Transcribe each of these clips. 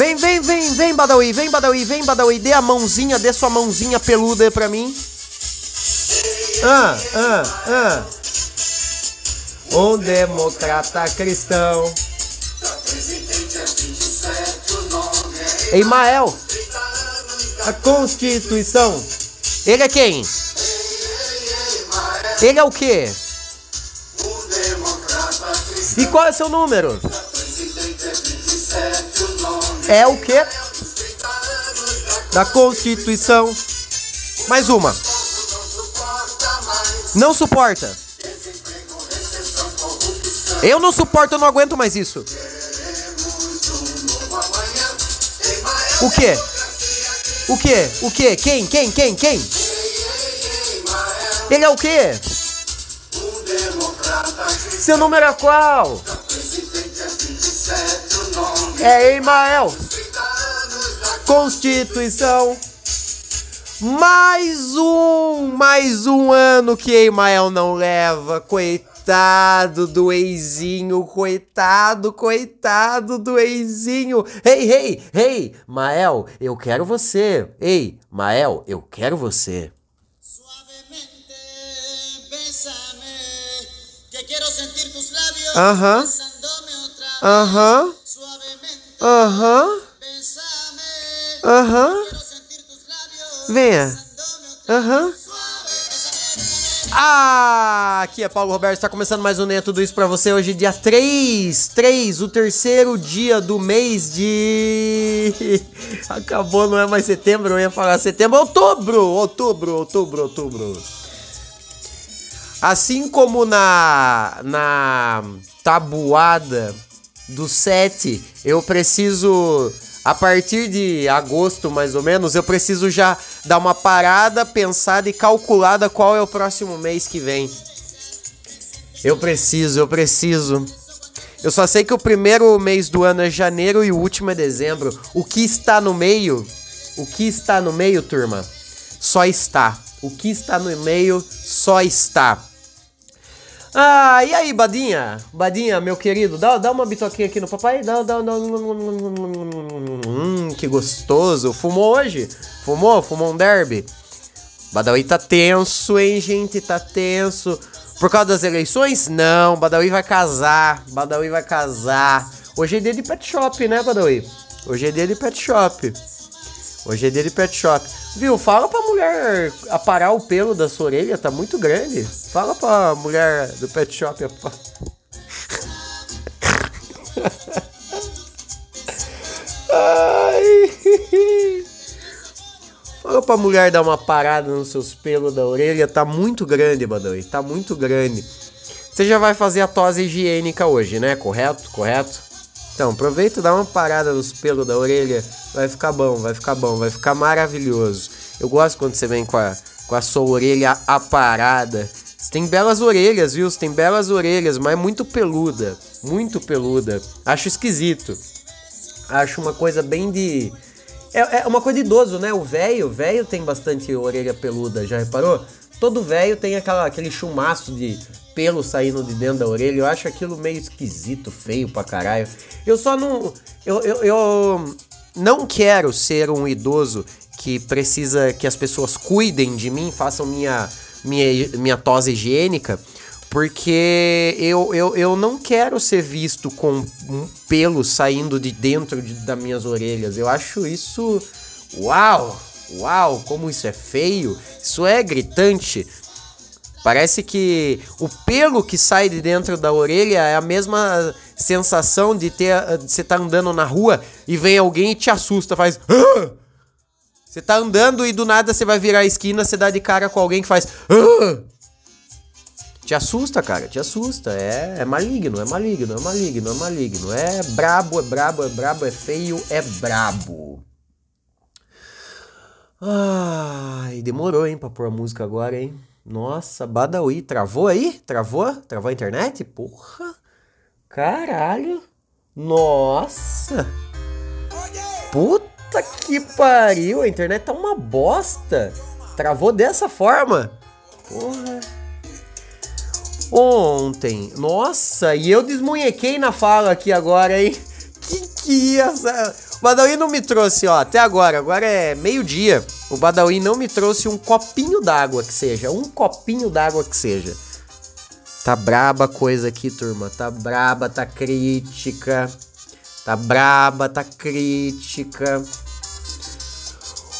Vem, vem, vem, vem, Badawi, vem, Badawi, vem, Badawi. Dê a mãozinha, dê sua mãozinha peluda aí pra mim. Ah, ah, ah. Um democrata cristão. Emael, a Constituição. Ele é quem? Ele é o quê? E qual é seu número? É o quê? Da Constituição. Mais uma. Não suporta. Eu não suporto, eu não aguento mais isso. O quê? O quê? O quê? Quem? Quem? Quem? Quem? Ele é o quê? Seu número é qual? É Emael. Constituição. Mais um, mais um ano que Emael não leva. Coitado do eizinho, coitado, coitado do eizinho. Ei, ei, ei, Mael, eu quero você. Ei, Mael, eu quero você. Aham. Aham. Aham. Aham. Venha. Aham. Ah, aqui é Paulo Roberto, está começando mais um Nem Tudo Isso pra você hoje, dia 3, 3, o terceiro dia do mês de... Acabou, não é mais setembro, eu ia falar setembro, outubro, outubro, outubro, outubro. Assim como na, na tabuada do 7, eu preciso, a partir de agosto mais ou menos, eu preciso já dar uma parada, pensada e calculada qual é o próximo mês que vem. Eu preciso, eu preciso. Eu só sei que o primeiro mês do ano é janeiro e o último é dezembro. O que está no meio? O que está no meio, turma? Só está. O que está no meio só está. Ah, e aí, Badinha? Badinha, meu querido, dá, dá uma bitoquinha aqui no papai. Dá, dá, dá. Hum, que gostoso. Fumou hoje? Fumou? Fumou um derby? Badawi tá tenso, hein, gente? Tá tenso. Por causa das eleições? Não, Badawi vai casar. Badawi vai casar. Hoje é dia de pet shop, né, Badawi? Hoje é dia de pet shop. Hoje é dia de pet shop. Viu? Fala pra mulher aparar o pelo da sua orelha, tá muito grande. Fala pra mulher do pet shop. Ai. Fala pra mulher dar uma parada nos seus pelos da orelha, tá muito grande, Badawi, tá muito grande. Você já vai fazer a tosse higiênica hoje, né? Correto? Correto? Então, aproveita dá uma parada nos pelos da orelha. Vai ficar bom, vai ficar bom, vai ficar maravilhoso. Eu gosto quando você vem com a, com a sua orelha aparada. Você tem belas orelhas, viu? Você tem belas orelhas, mas muito peluda. Muito peluda. Acho esquisito. Acho uma coisa bem de. É, é uma coisa de idoso, né? O velho, velho tem bastante orelha peluda, já reparou? Todo velho tem aquela, aquele chumaço de pelo saindo de dentro da orelha. Eu acho aquilo meio esquisito, feio pra caralho. Eu só não. Eu, eu, eu não quero ser um idoso que precisa que as pessoas cuidem de mim, façam minha, minha, minha tosse higiênica, porque eu, eu, eu não quero ser visto com um pelo saindo de dentro de, das minhas orelhas. Eu acho isso. Uau! Uau, como isso é feio! Isso é gritante. Parece que o pelo que sai de dentro da orelha é a mesma sensação de ter de você tá andando na rua e vem alguém e te assusta, faz ah! Você tá andando e do nada você vai virar a esquina, você dá de cara com alguém que faz ah! Te assusta, cara, te assusta. É, é maligno, é maligno, é maligno, é maligno. É brabo, é brabo, é brabo, é feio, é brabo. Ai, demorou, hein, pra pôr a música agora, hein? Nossa, Badawi, travou aí? Travou? Travou a internet? Porra! Caralho! Nossa! Puta que pariu! A internet tá uma bosta! Travou dessa forma? Porra! Ontem, nossa, e eu desmunhequei na fala aqui agora, hein? Que que ia. O Badawi não me trouxe, ó, até agora, agora é meio-dia. O Badawi não me trouxe um copinho d'água que seja, um copinho d'água que seja. Tá braba a coisa aqui, turma. Tá braba, tá crítica. Tá braba, tá crítica.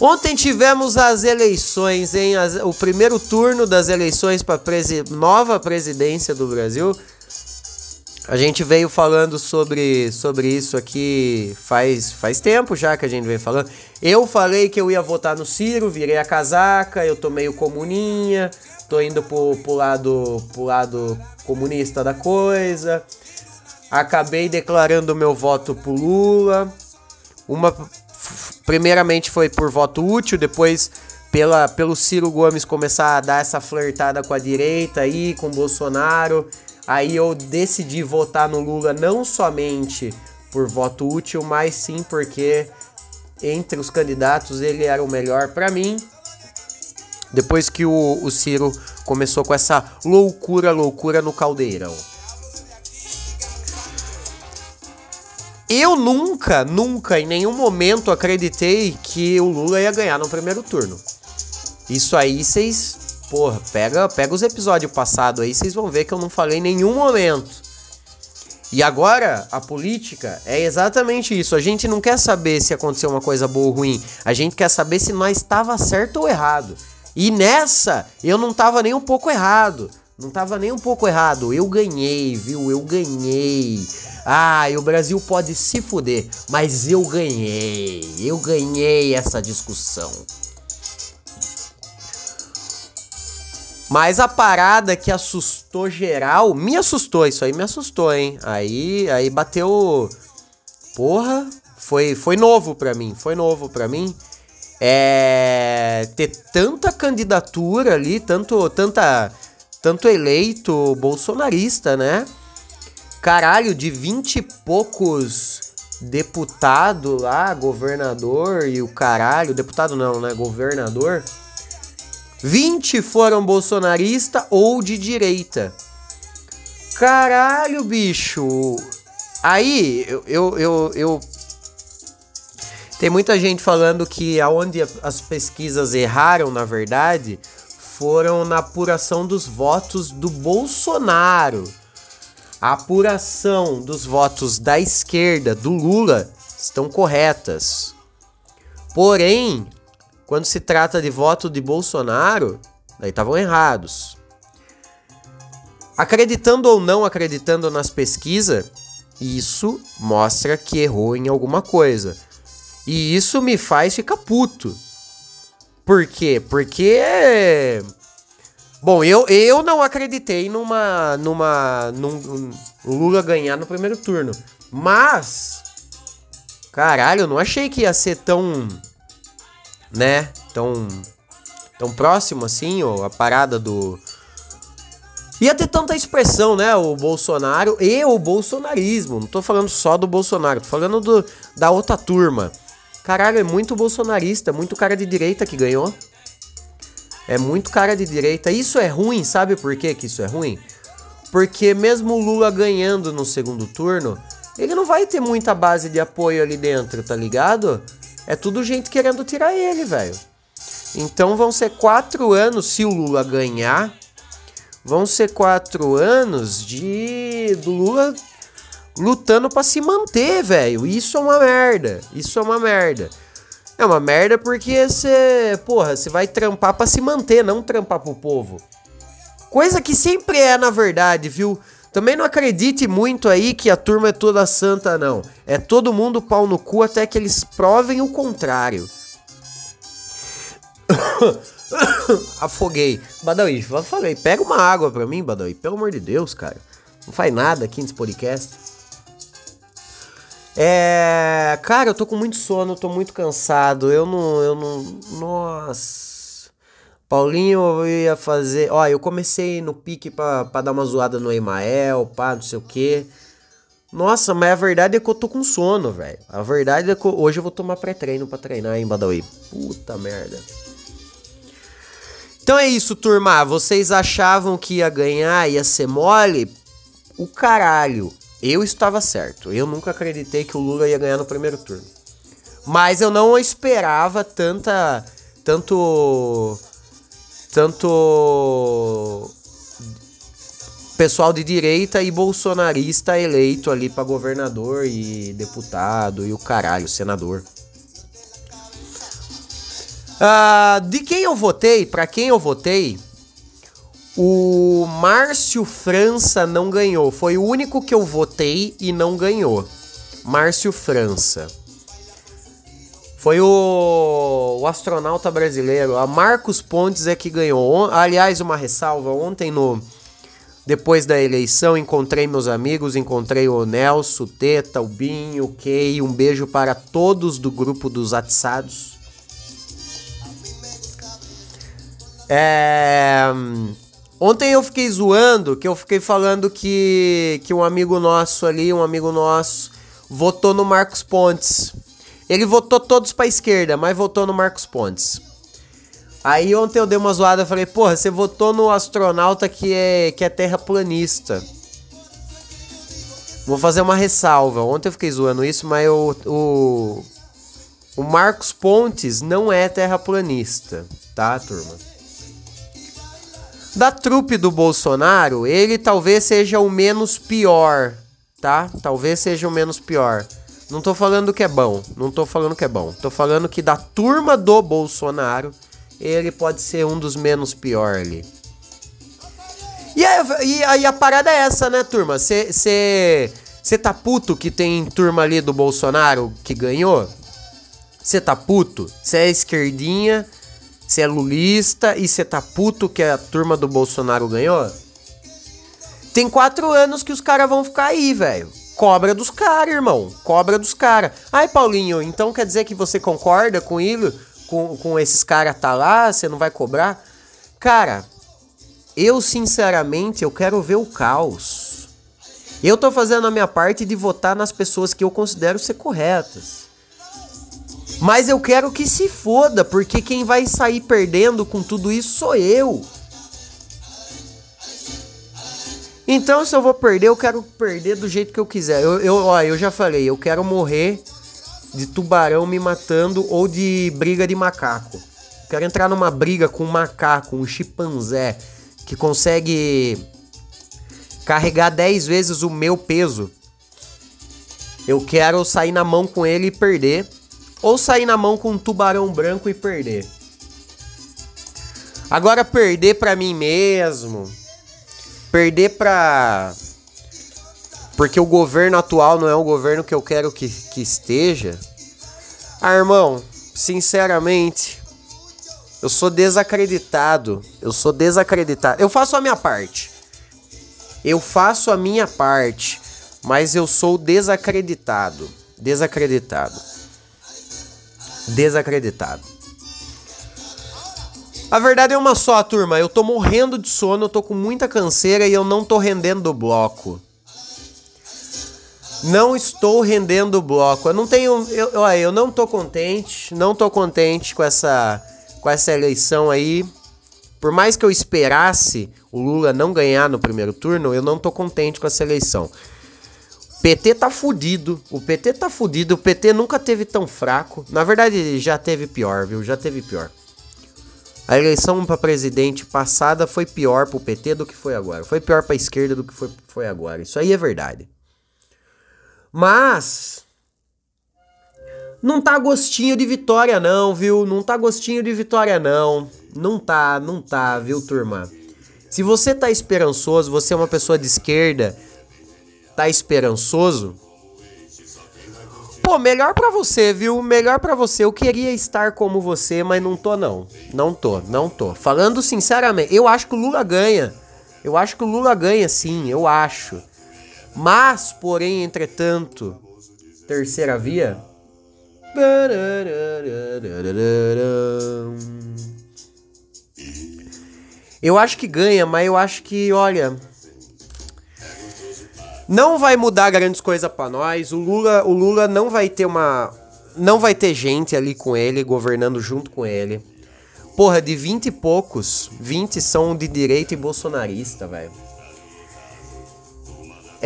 Ontem tivemos as eleições, hein? As, o primeiro turno das eleições para presi nova presidência do Brasil. A gente veio falando sobre, sobre isso aqui faz, faz tempo já que a gente vem falando. Eu falei que eu ia votar no Ciro, virei a casaca, eu tô meio comuninha, tô indo pro, pro, lado, pro lado comunista da coisa. Acabei declarando meu voto pro Lula. Uma primeiramente foi por voto útil, depois pela, pelo Ciro Gomes começar a dar essa flertada com a direita aí, com Bolsonaro. Aí eu decidi votar no Lula não somente por voto útil, mas sim porque entre os candidatos ele era o melhor para mim. Depois que o, o Ciro começou com essa loucura, loucura no caldeirão. Eu nunca, nunca, em nenhum momento acreditei que o Lula ia ganhar no primeiro turno. Isso aí vocês, porra, pega, pega os episódios passados aí, vocês vão ver que eu não falei em nenhum momento. E agora, a política é exatamente isso. A gente não quer saber se aconteceu uma coisa boa ou ruim. A gente quer saber se nós estava certo ou errado. E nessa, eu não estava nem um pouco errado. Não estava nem um pouco errado. Eu ganhei, viu? Eu ganhei. Ah, e o Brasil pode se fuder, mas eu ganhei. Eu ganhei essa discussão. Mas a parada que assustou geral, me assustou, isso aí me assustou, hein? Aí, aí bateu. Porra, foi, foi novo pra mim, foi novo pra mim. É. Ter tanta candidatura ali, tanto, tanta, tanto eleito bolsonarista, né? Caralho, de vinte e poucos deputado lá, governador e o caralho, deputado não, né? Governador. 20 foram bolsonarista ou de direita. Caralho, bicho. Aí, eu, eu, eu, eu, Tem muita gente falando que aonde as pesquisas erraram, na verdade, foram na apuração dos votos do Bolsonaro a apuração dos votos da esquerda do Lula estão corretas. Porém, quando se trata de voto de Bolsonaro, daí estavam errados. Acreditando ou não acreditando nas pesquisas, isso mostra que errou em alguma coisa. E isso me faz ficar puto. Por quê? Porque Bom, eu, eu não acreditei numa. numa. num Lula ganhar no primeiro turno. Mas. Caralho, eu não achei que ia ser tão. Né? Tão. Tão próximo assim, ó, a parada do. Ia ter tanta expressão, né? O Bolsonaro e o bolsonarismo. Não tô falando só do Bolsonaro, tô falando do, da outra turma. Caralho, é muito bolsonarista, muito cara de direita que ganhou. É muito cara de direita. Isso é ruim, sabe por quê que isso é ruim? Porque mesmo o Lula ganhando no segundo turno, ele não vai ter muita base de apoio ali dentro, tá ligado? É tudo gente querendo tirar ele, velho. Então vão ser quatro anos, se o Lula ganhar, vão ser quatro anos de do Lula lutando para se manter, velho. Isso é uma merda. Isso é uma merda. É uma merda porque você, porra, você vai trampar para se manter, não trampar pro povo. Coisa que sempre é, na verdade, viu? Também não acredite muito aí que a turma é toda santa, não. É todo mundo pau no cu até que eles provem o contrário. Afoguei. Badawi, falei, pega uma água pra mim, Badawi. Pelo amor de Deus, cara. Não faz nada aqui nesse podcast. É. Cara, eu tô com muito sono, tô muito cansado. Eu não. Eu não. Nossa. Paulinho eu ia fazer. Ó, eu comecei no pique pra, pra dar uma zoada no Emael, pá, não sei o que. Nossa, mas a verdade é que eu tô com sono, velho. A verdade é que hoje eu vou tomar pré-treino pra treinar em Badawi. Puta merda. Então é isso, turma. Vocês achavam que ia ganhar, ia ser mole? O caralho. Eu estava certo. Eu nunca acreditei que o Lula ia ganhar no primeiro turno. Mas eu não esperava tanta. Tanto. Tanto. Pessoal de direita e bolsonarista eleito ali para governador e deputado e o caralho, senador. Uh, de quem eu votei, para quem eu votei, o Márcio França não ganhou. Foi o único que eu votei e não ganhou. Márcio França. Foi o, o astronauta brasileiro. A Marcos Pontes é que ganhou. Aliás, uma ressalva. Ontem no depois da eleição, encontrei meus amigos, encontrei o Nelson, o Teta, o Binho, o Key. Um beijo para todos do grupo dos atiçados. É... Ontem eu fiquei zoando, que eu fiquei falando que, que um amigo nosso ali, um amigo nosso, votou no Marcos Pontes. Ele votou todos pra esquerda, mas votou no Marcos Pontes. Aí ontem eu dei uma zoada, falei, porra, você votou no astronauta que é, que é terraplanista. Vou fazer uma ressalva. Ontem eu fiquei zoando isso, mas eu, o, o Marcos Pontes não é terraplanista, tá, turma? Da trupe do Bolsonaro, ele talvez seja o menos pior, tá? Talvez seja o menos pior. Não tô falando que é bom, não tô falando que é bom. Tô falando que da turma do Bolsonaro, ele pode ser um dos menos pior ali. E aí, e a parada é essa, né, turma? Você tá puto que tem turma ali do Bolsonaro que ganhou? Você tá puto? Você é esquerdinha você é lulista e você tá puto que a turma do Bolsonaro ganhou? Tem quatro anos que os caras vão ficar aí, velho. Cobra dos caras, irmão. Cobra dos caras. Ai, Paulinho, então quer dizer que você concorda com ele? Com, com esses caras tá lá? Você não vai cobrar? Cara, eu sinceramente eu quero ver o caos. Eu tô fazendo a minha parte de votar nas pessoas que eu considero ser corretas. Mas eu quero que se foda, porque quem vai sair perdendo com tudo isso sou eu. Então, se eu vou perder, eu quero perder do jeito que eu quiser. Eu, eu, ó, eu já falei, eu quero morrer de tubarão me matando ou de briga de macaco. Eu quero entrar numa briga com um macaco, um chimpanzé, que consegue carregar 10 vezes o meu peso. Eu quero sair na mão com ele e perder ou sair na mão com um tubarão branco e perder. Agora perder para mim mesmo, perder para porque o governo atual não é o governo que eu quero que, que esteja. Ah, irmão, sinceramente, eu sou desacreditado. Eu sou desacreditado. Eu faço a minha parte. Eu faço a minha parte, mas eu sou desacreditado. Desacreditado desacreditado. A verdade é uma só, turma. Eu tô morrendo de sono, eu tô com muita canseira e eu não tô rendendo o bloco. Não estou rendendo o bloco. Eu não tenho. Eu, olha, eu não tô contente. Não tô contente com essa, com essa eleição aí. Por mais que eu esperasse o Lula não ganhar no primeiro turno, eu não tô contente com essa eleição. PT tá fudido. O PT tá fudido. O PT nunca teve tão fraco. Na verdade, já teve pior, viu? Já teve pior. A eleição para presidente passada foi pior pro PT do que foi agora. Foi pior pra esquerda do que foi, foi agora. Isso aí é verdade. Mas. Não tá gostinho de vitória, não, viu? Não tá gostinho de vitória, não. Não tá, não tá, viu, turma? Se você tá esperançoso, você é uma pessoa de esquerda tá esperançoso, pô, melhor para você, viu? Melhor para você. Eu queria estar como você, mas não tô não. Não tô, não tô. Falando sinceramente, eu acho que o Lula ganha. Eu acho que o Lula ganha sim, eu acho. Mas, porém, entretanto, terceira via. Eu acho que ganha, mas eu acho que, olha, não vai mudar grandes coisas para nós. O Lula, o Lula não vai ter uma não vai ter gente ali com ele governando junto com ele. Porra, de 20 e poucos, 20 são de direita e bolsonarista, velho.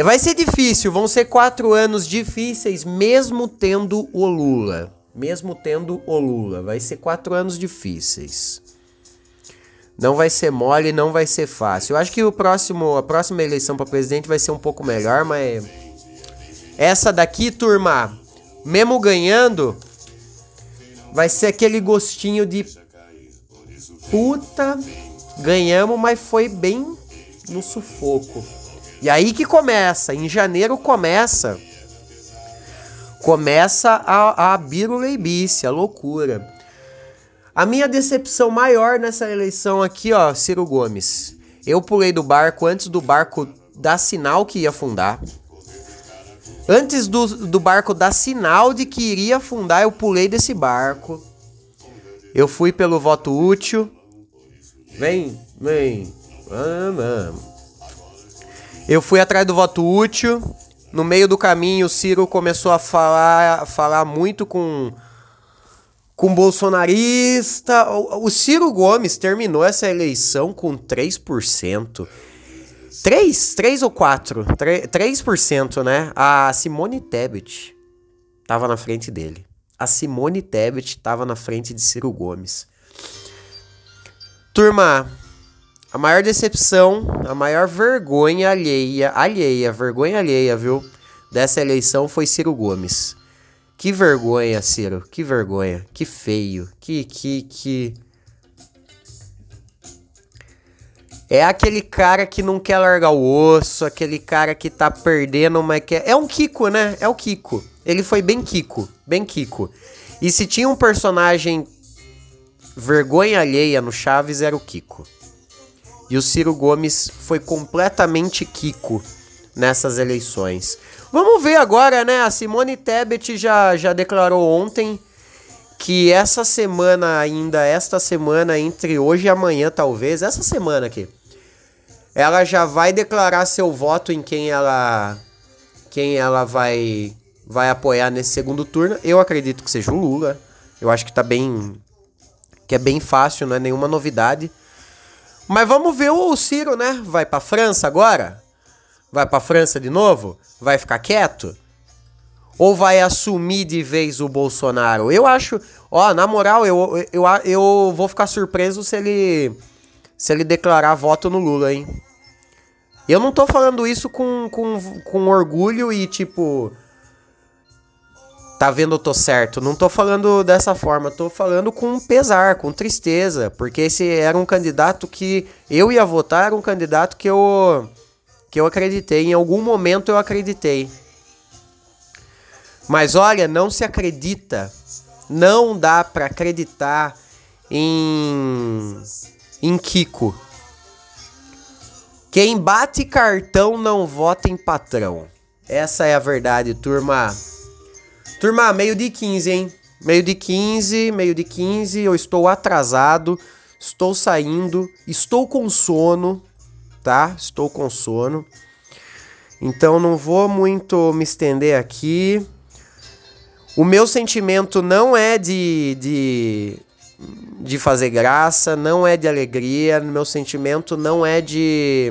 Vai ser difícil, vão ser quatro anos difíceis, mesmo tendo o Lula. mesmo tendo o Lula. Vai ser quatro anos difíceis. Não vai ser mole, não vai ser fácil. Eu acho que o próximo, a próxima eleição para presidente vai ser um pouco melhor, mas essa daqui, turma, mesmo ganhando, vai ser aquele gostinho de puta, ganhamos, mas foi bem no sufoco. E aí que começa, em janeiro começa começa a, a biruleibice, a loucura. A minha decepção maior nessa eleição aqui, ó, Ciro Gomes. Eu pulei do barco antes do barco dar sinal que ia afundar. Antes do, do barco dar sinal de que iria afundar, eu pulei desse barco. Eu fui pelo voto útil. Vem, vem. Eu fui atrás do voto útil. No meio do caminho, o Ciro começou a falar, falar muito com com bolsonarista. O, Ciro Gomes terminou essa eleição com 3%. 3? 3 ou 4? 3%, 3%, né? A Simone Tebet tava na frente dele. A Simone Tebet tava na frente de Ciro Gomes. Turma, a maior decepção, a maior vergonha alheia, alheia, vergonha alheia, viu? Dessa eleição foi Ciro Gomes. Que vergonha, Ciro. Que vergonha. Que feio. Que, que, que. É aquele cara que não quer largar o osso, aquele cara que tá perdendo, mas que é um Kiko, né? É o Kiko. Ele foi bem Kiko, bem Kiko. E se tinha um personagem vergonha alheia no Chaves era o Kiko. E o Ciro Gomes foi completamente Kiko nessas eleições. Vamos ver agora, né? A Simone Tebet já, já declarou ontem que essa semana ainda, esta semana, entre hoje e amanhã, talvez, essa semana aqui, ela já vai declarar seu voto em quem ela quem ela vai vai apoiar nesse segundo turno. Eu acredito que seja o Lula. Eu acho que tá bem que é bem fácil, não é nenhuma novidade. Mas vamos ver o Ciro, né? Vai para França agora? Vai para França de novo? Vai ficar quieto? Ou vai assumir de vez o Bolsonaro? Eu acho, ó, na moral, eu, eu, eu, vou ficar surpreso se ele se ele declarar voto no Lula, hein? Eu não tô falando isso com, com, com orgulho e tipo. Tá vendo, eu tô certo. Não tô falando dessa forma. Tô falando com pesar, com tristeza. Porque esse era um candidato que eu ia votar, era um candidato que eu que eu acreditei, em algum momento eu acreditei. Mas olha, não se acredita, não dá para acreditar em em Kiko. Quem bate cartão não vota em patrão. Essa é a verdade, turma. Turma, meio de 15, hein? Meio de 15, meio de 15, eu estou atrasado, estou saindo, estou com sono tá? Estou com sono. Então não vou muito me estender aqui. O meu sentimento não é de, de, de fazer graça, não é de alegria, meu sentimento não é de.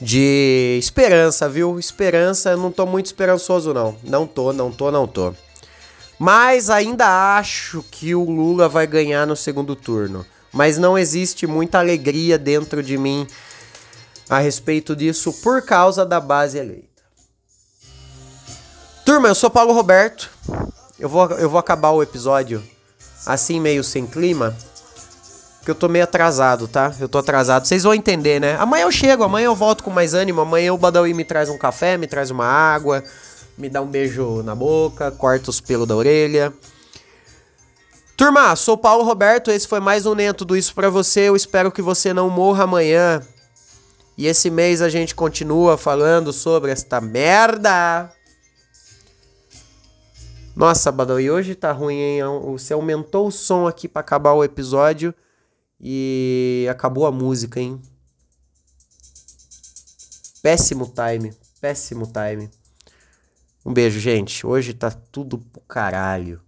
De esperança, viu? Esperança, não tô muito esperançoso, não. Não tô, não tô, não tô. Mas ainda acho que o Lula vai ganhar no segundo turno mas não existe muita alegria dentro de mim a respeito disso por causa da base eleita. Turma, eu sou Paulo Roberto. Eu vou, eu vou acabar o episódio assim, meio sem clima. Porque eu tô meio atrasado, tá? Eu tô atrasado. Vocês vão entender, né? Amanhã eu chego, amanhã eu volto com mais ânimo. Amanhã o Badawi me traz um café, me traz uma água, me dá um beijo na boca, corta os pelos da orelha. Turma, sou Paulo Roberto, esse foi mais um Nem Tudo Isso para você. Eu espero que você não morra amanhã. E esse mês a gente continua falando sobre esta merda. Nossa, Badawi, hoje tá ruim, hein? Você aumentou o som aqui para acabar o episódio e acabou a música, hein? Péssimo time, péssimo time. Um beijo, gente. Hoje tá tudo pro caralho.